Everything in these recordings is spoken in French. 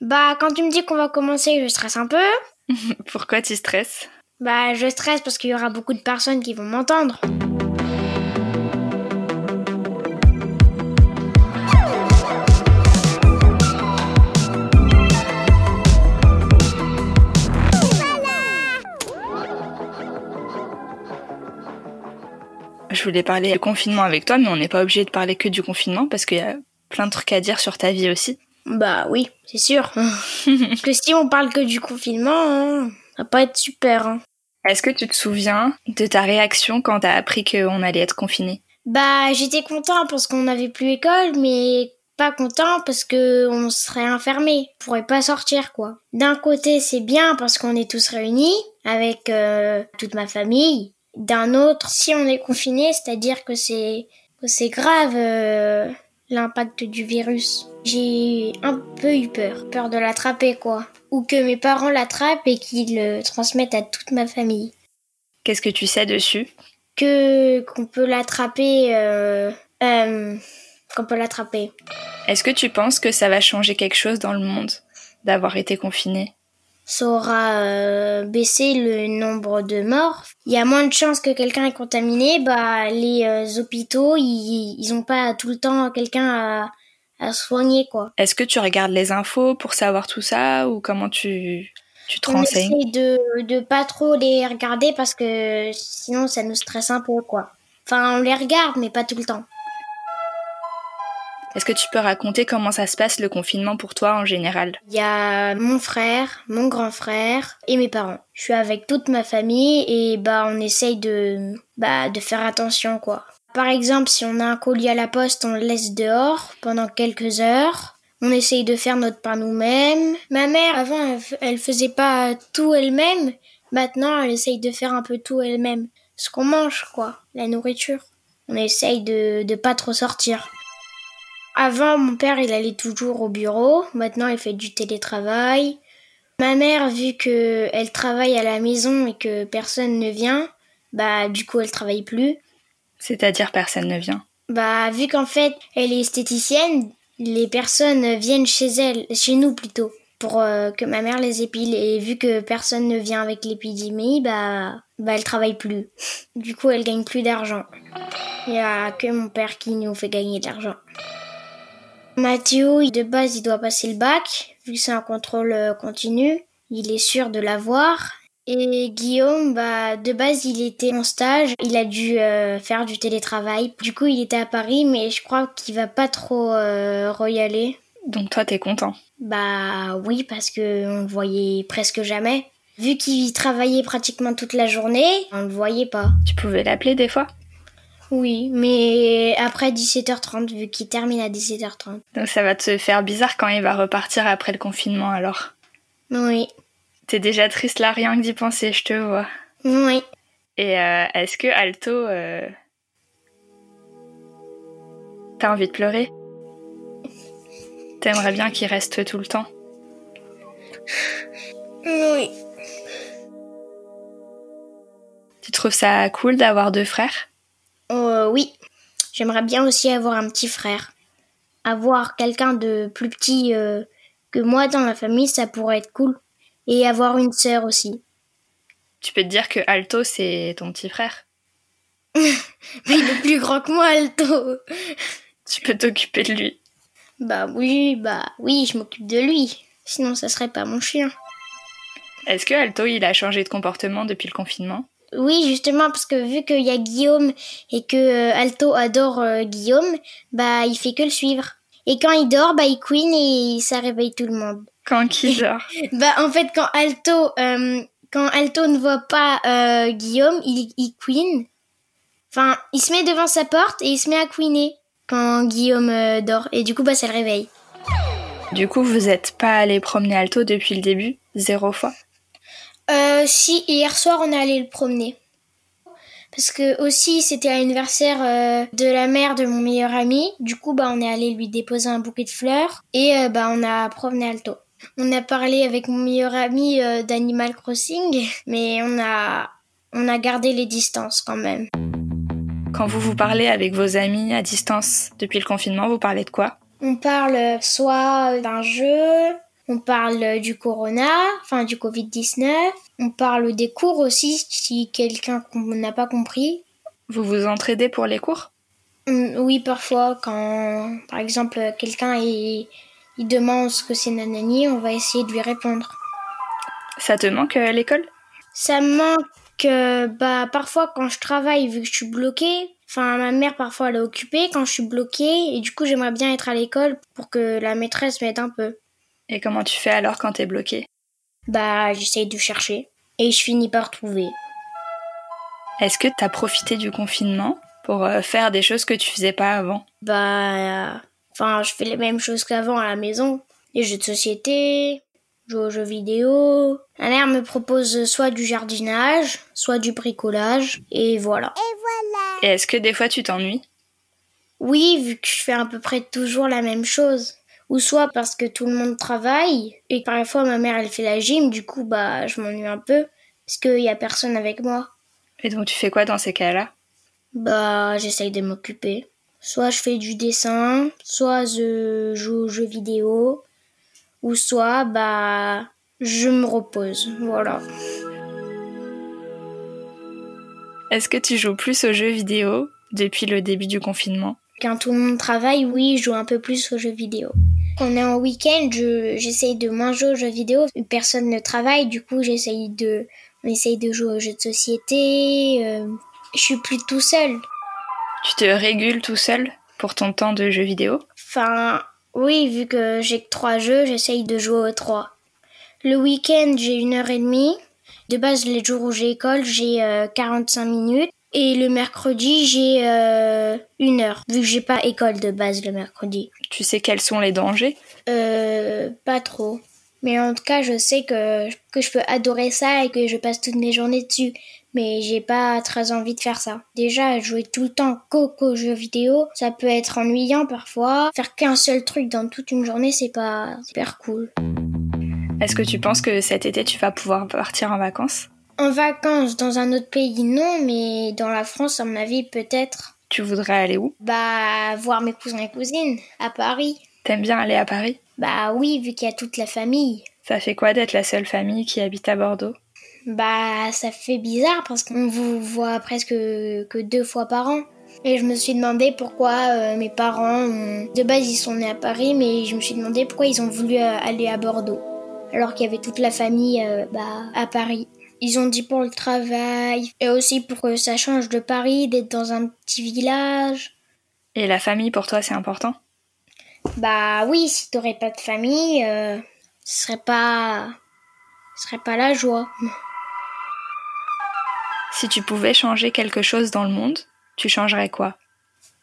Bah, quand tu me dis qu'on va commencer, je stresse un peu. Pourquoi tu stresses? Bah, je stresse parce qu'il y aura beaucoup de personnes qui vont m'entendre. Je voulais parler du confinement avec toi, mais on n'est pas obligé de parler que du confinement parce qu'il y a plein de trucs à dire sur ta vie aussi. Bah oui, c'est sûr. parce que si on parle que du confinement, hein, ça va pas être super. Hein. Est-ce que tu te souviens de ta réaction quand t'as appris qu'on allait être confiné Bah j'étais content parce qu'on n'avait plus école, mais pas content parce que on serait enfermé, on pourrait pas sortir quoi. D'un côté c'est bien parce qu'on est tous réunis avec euh, toute ma famille, d'un autre, si on est confiné, c'est-à-dire que c'est que c'est grave euh, l'impact du virus. J'ai un peu eu peur, peur de l'attraper quoi, ou que mes parents l'attrapent et qu'ils le transmettent à toute ma famille. Qu'est-ce que tu sais dessus? Que qu'on peut l'attraper, euh, euh, qu'on peut l'attraper. Est-ce que tu penses que ça va changer quelque chose dans le monde d'avoir été confiné? Ça aura euh, baissé le nombre de morts. Il y a moins de chances que quelqu'un est contaminé. Bah, les euh, hôpitaux, ils, ils ont pas tout le temps quelqu'un à, à soigner, quoi. Est-ce que tu regardes les infos pour savoir tout ça ou comment tu, tu te On renseignes? essaie de, de pas trop les regarder parce que sinon ça nous stresse un peu, quoi. Enfin, on les regarde, mais pas tout le temps. Est-ce que tu peux raconter comment ça se passe le confinement pour toi en général? Il y a mon frère, mon grand frère et mes parents. Je suis avec toute ma famille et bah on essaye de bah de faire attention quoi. Par exemple, si on a un colis à la poste, on le laisse dehors pendant quelques heures. On essaye de faire notre pain nous-mêmes. Ma mère, avant, elle, elle faisait pas tout elle-même. Maintenant, elle essaye de faire un peu tout elle-même. Ce qu'on mange, quoi. La nourriture. On essaye de, de pas trop sortir. Avant, mon père, il allait toujours au bureau. Maintenant, il fait du télétravail. Ma mère, vu que elle travaille à la maison et que personne ne vient, bah, du coup, elle travaille plus. C'est-à-dire personne ne vient. Bah, vu qu'en fait, elle est esthéticienne, les personnes viennent chez elle, chez nous plutôt, pour euh, que ma mère les épile. Et vu que personne ne vient avec l'épidémie, bah, bah, elle travaille plus. Du coup, elle gagne plus d'argent. Il y a que mon père qui nous fait gagner de l'argent. Mathéo, de base, il doit passer le bac, vu que c'est un contrôle euh, continu. Il est sûr de l'avoir. Et Guillaume, bah, de base, il était en stage. Il a dû euh, faire du télétravail. Du coup, il était à Paris, mais je crois qu'il va pas trop euh, y aller. Donc toi, t'es content? Bah oui, parce que on le voyait presque jamais. Vu qu'il travaillait pratiquement toute la journée, on le voyait pas. Tu pouvais l'appeler des fois? Oui, mais après 17h30, vu qu'il termine à 17h30. Donc ça va te faire bizarre quand il va repartir après le confinement alors. Oui, T'es déjà triste là, rien que d'y penser, je te vois. oui. Et euh, est-ce que Alto, euh... t'as envie de pleurer? T'aimerais bien qu'il reste tout le temps? Oui. Tu trouves ça cool d'avoir deux frères? Euh, oui. J'aimerais bien aussi avoir un petit frère. Avoir quelqu'un de plus petit euh, que moi dans la famille, ça pourrait être cool. Et avoir une sœur aussi. Tu peux te dire que Alto, c'est ton petit frère. Mais il est plus grand que moi, Alto. Tu peux t'occuper de lui. Bah oui, bah oui, je m'occupe de lui. Sinon, ça serait pas mon chien. Est-ce que Alto, il a changé de comportement depuis le confinement? Oui, justement, parce que vu qu'il y a Guillaume et que euh, Alto adore euh, Guillaume, bah il fait que le suivre. Et quand il dort, bah il queen et ça réveille tout le monde. Quand qui dort Bah en fait, quand Alto, euh, quand Alto ne voit pas euh, Guillaume, il, il queen. Enfin, il se met devant sa porte et il se met à queener quand Guillaume euh, dort. Et du coup, bah ça le réveille. Du coup, vous êtes pas allé promener Alto depuis le début Zéro fois? Euh, si, hier soir, on est allé le promener. Parce que aussi, c'était l'anniversaire euh, de la mère de mon meilleur ami. Du coup, bah, on est allé lui déposer un bouquet de fleurs. Et euh, bah, on a promené Alto. On a parlé avec mon meilleur ami euh, d'Animal Crossing. Mais on a, on a gardé les distances quand même. Quand vous vous parlez avec vos amis à distance depuis le confinement, vous parlez de quoi? On parle soit d'un jeu, On parle du corona, enfin du Covid-19. On parle des cours aussi, si quelqu'un n'a pas compris. Vous vous entraidez pour les cours? Hum, Oui, parfois, quand par exemple quelqu'un il, il demande ce que c'est nanani, on va essayer de lui répondre. Ça te manque euh, l'école? Ça me manque, euh, bah, parfois quand je travaille, vu que je suis bloquée. Enfin, ma mère, parfois, elle est occupée quand je suis bloquée. Et du coup, j'aimerais bien être à l'école pour que la maîtresse m'aide un peu. Et comment tu fais alors quand t'es bloqué? Bah, j'essaye de chercher. Et je finis par trouver. Est-ce que t'as profité du confinement pour euh, faire des choses que tu faisais pas avant? Bah, euh, enfin, je fais les mêmes choses qu'avant à la maison. Les jeux de société, jouer aux jeux vidéo. Ma mère me propose soit du jardinage, soit du bricolage. Et voilà. Et est-ce que des fois tu t'ennuies? Oui, vu que je fais à peu près toujours la même chose. Ou soit parce que tout le monde travaille et parfois ma mère elle fait la gym, du coup bah je m'ennuie un peu parce qu'il y a personne avec moi. Et donc tu fais quoi dans ces cas-là? Bah j'essaye de m'occuper. Soit je fais du dessin, soit je joue aux jeux vidéo, ou soit bah je me repose. Voilà. Est-ce que tu joues plus aux jeux vidéo depuis le début du confinement? Quand tout le monde travaille, oui, je joue un peu plus aux jeux vidéo. Quand on est en week-end, je- j'essaye de moins jouer aux jeux vidéo. Personne ne travaille, du coup, j'essaye de, on essaye de jouer aux jeux de société. euh, je suis plus tout seul. Tu te régules tout seul pour ton temps de jeux vidéo? Enfin, oui, vu que j'ai que trois jeux, j'essaye de jouer aux trois. Le week-end, j'ai une heure et demie. De base, les jours où j'ai école, j'ai euh, 45 minutes. Et le mercredi, j'ai euh, une heure, vu que j'ai pas école de base le mercredi. Tu sais quels sont les dangers? Euh, pas trop. Mais en tout cas, je sais que, que je peux adorer ça et que je passe toutes mes journées dessus. Mais j'ai pas très envie de faire ça. Déjà, jouer tout le temps qu'aux jeux vidéo, ça peut être ennuyant parfois. Faire qu'un seul truc dans toute une journée, c'est pas super cool. Est-ce que tu penses que cet été tu vas pouvoir partir en vacances? En vacances dans un autre pays, non, mais dans la France, à mon avis, peut-être. Tu voudrais aller où? Bah, voir mes cousins et cousines à Paris. T'aimes bien aller à Paris? Bah oui, vu qu'il y a toute la famille. Ça fait quoi d'être la seule famille qui habite à Bordeaux? Bah, ça fait bizarre parce qu'on vous voit presque que deux fois par an. Et je me suis demandé pourquoi euh, mes parents, de base ils sont nés à Paris, mais je me suis demandé pourquoi ils ont voulu euh, aller à Bordeaux. Alors qu'il y avait toute la famille euh, bah, à Paris. Ils ont dit pour le travail et aussi pour que ça change de Paris, d'être dans un petit village. Et la famille pour toi c'est important? Bah oui, si t'aurais pas de famille, euh, ce serait pas, ce serait pas la joie. Si tu pouvais changer quelque chose dans le monde, tu changerais quoi?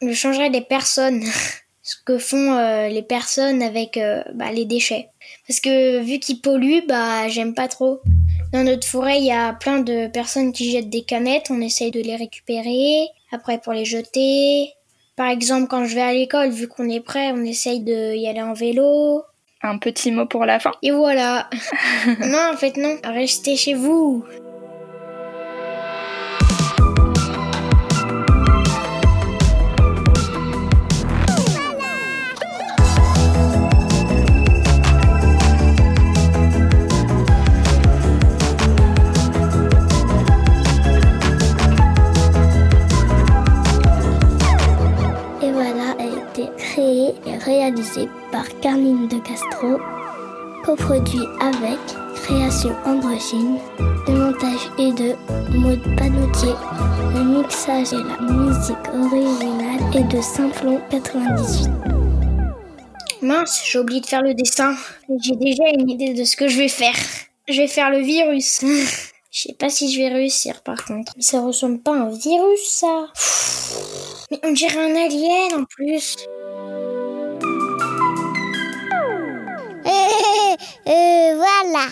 Je changerais des personnes. Ce que font euh, les personnes avec euh, bah, les déchets. Parce que vu qu'ils polluent, bah j'aime pas trop. Dans notre forêt, il y a plein de personnes qui jettent des canettes. On essaye de les récupérer. Après, pour les jeter. Par exemple, quand je vais à l'école, vu qu'on est prêt, on essaye de y aller en vélo. Un petit mot pour la fin Et voilà. non, en fait, non. Restez chez vous. Carline de Castro, coproduit avec Création Androgyne. Le montage est de Maud Panotier. Le mixage et la musique originale est de Simplon 98. Mince, j'ai oublié de faire le dessin. J'ai déjà une idée de ce que je vais faire. Je vais faire le virus. Je sais pas si je vais réussir par contre. Ça ressemble pas à un virus ça. Mais on dirait un alien en plus. Euh, voilà.